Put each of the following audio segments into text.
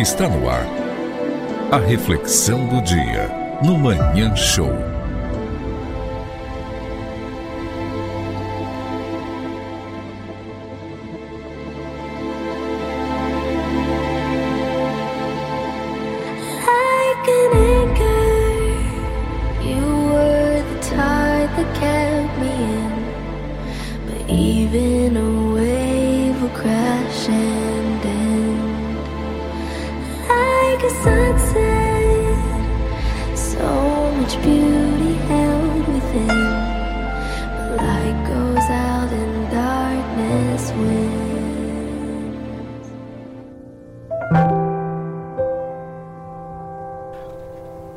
Está no ar. A reflexão do dia no Manhã Show. Even a wave will crash and end.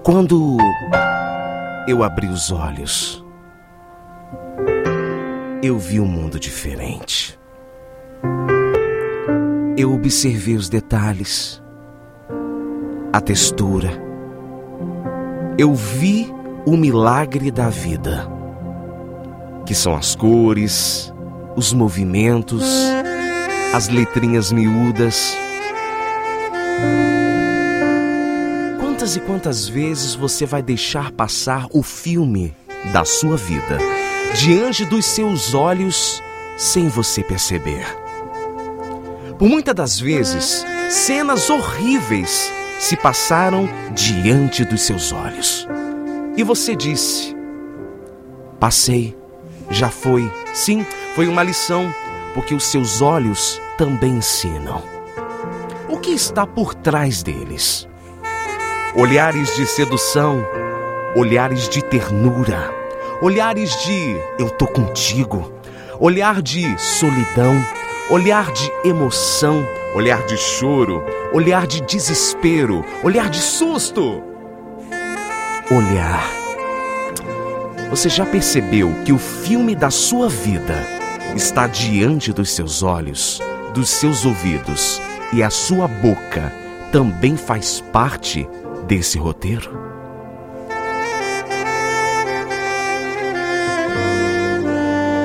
Quando eu abri os olhos, eu vi um mundo diferente. Eu observei os detalhes, a textura. Eu vi o milagre da vida, que são as cores, os movimentos, as letrinhas miúdas. Quantas e quantas vezes você vai deixar passar o filme da sua vida diante dos seus olhos sem você perceber? Por muitas das vezes, cenas horríveis se passaram diante dos seus olhos. E você disse: Passei, já foi. Sim, foi uma lição, porque os seus olhos também ensinam. O que está por trás deles? olhares de sedução, olhares de ternura, olhares de eu tô contigo, olhar de solidão, olhar de emoção, olhar de choro, olhar de desespero, olhar de susto. Olhar. Você já percebeu que o filme da sua vida está diante dos seus olhos, dos seus ouvidos e a sua boca também faz parte desse roteiro?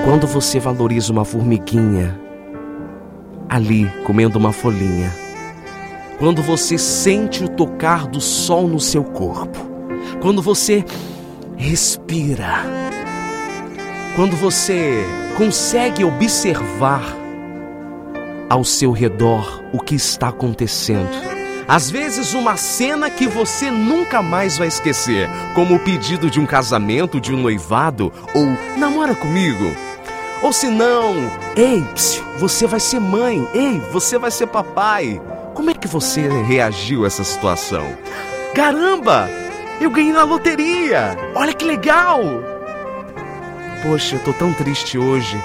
Quando você valoriza uma formiguinha ali comendo uma folhinha, quando você sente o tocar do sol no seu corpo, quando você respira, quando você consegue observar ao seu redor o que está acontecendo. Às vezes, uma cena que você nunca mais vai esquecer, como o pedido de um casamento, de um noivado, ou namora comigo. Ou se não, ei, psiu, você vai ser mãe, ei, você vai ser papai. Como é que você reagiu a essa situação? Caramba, eu ganhei na loteria! Olha que legal! Poxa, eu tô tão triste hoje.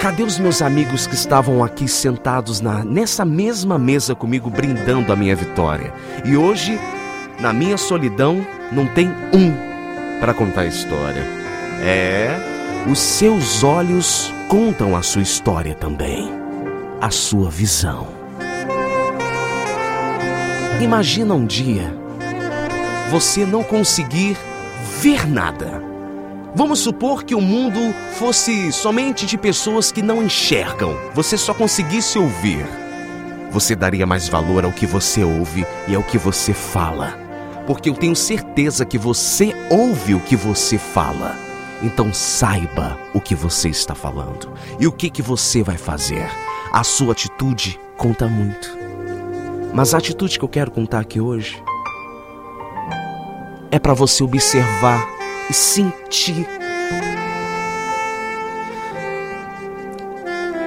Cadê os meus amigos que estavam aqui sentados na, nessa mesma mesa comigo, brindando a minha vitória? E hoje, na minha solidão, não tem um para contar a história. É, os seus olhos contam a sua história também, a sua visão. Imagina um dia você não conseguir ver nada. Vamos supor que o mundo fosse somente de pessoas que não enxergam, você só conseguisse ouvir. Você daria mais valor ao que você ouve e ao que você fala, porque eu tenho certeza que você ouve o que você fala. Então saiba o que você está falando e o que que você vai fazer. A sua atitude conta muito. Mas a atitude que eu quero contar aqui hoje é para você observar e sentir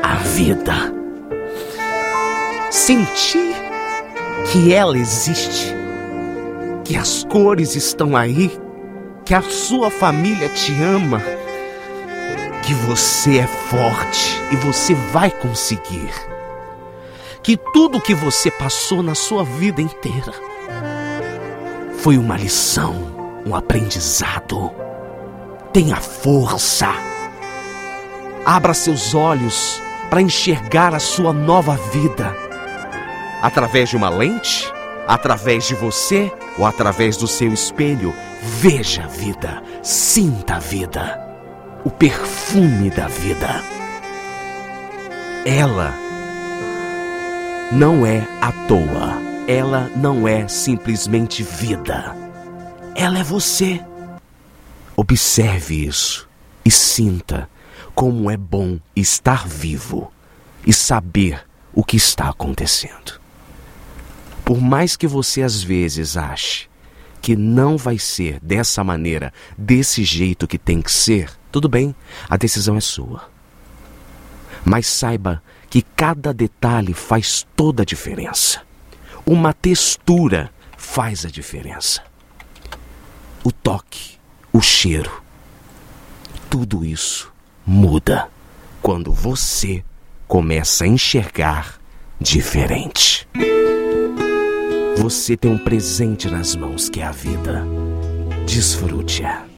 a vida. Sentir que ela existe, que as cores estão aí, que a sua família te ama, que você é forte e você vai conseguir. Que tudo que você passou na sua vida inteira foi uma lição, um aprendizado. Tenha força. Abra seus olhos para enxergar a sua nova vida. Através de uma lente, através de você ou através do seu espelho, veja a vida, sinta a vida, o perfume da vida. Ela não é à toa. ela não é simplesmente vida. Ela é você. Observe isso e sinta como é bom estar vivo e saber o que está acontecendo. Por mais que você às vezes ache que não vai ser dessa maneira, desse jeito que tem que ser, tudo bem, a decisão é sua. Mas saiba que cada detalhe faz toda a diferença. Uma textura faz a diferença. O toque, o cheiro, tudo isso muda quando você começa a enxergar diferente. Você tem um presente nas mãos que é a vida. Desfrute-a.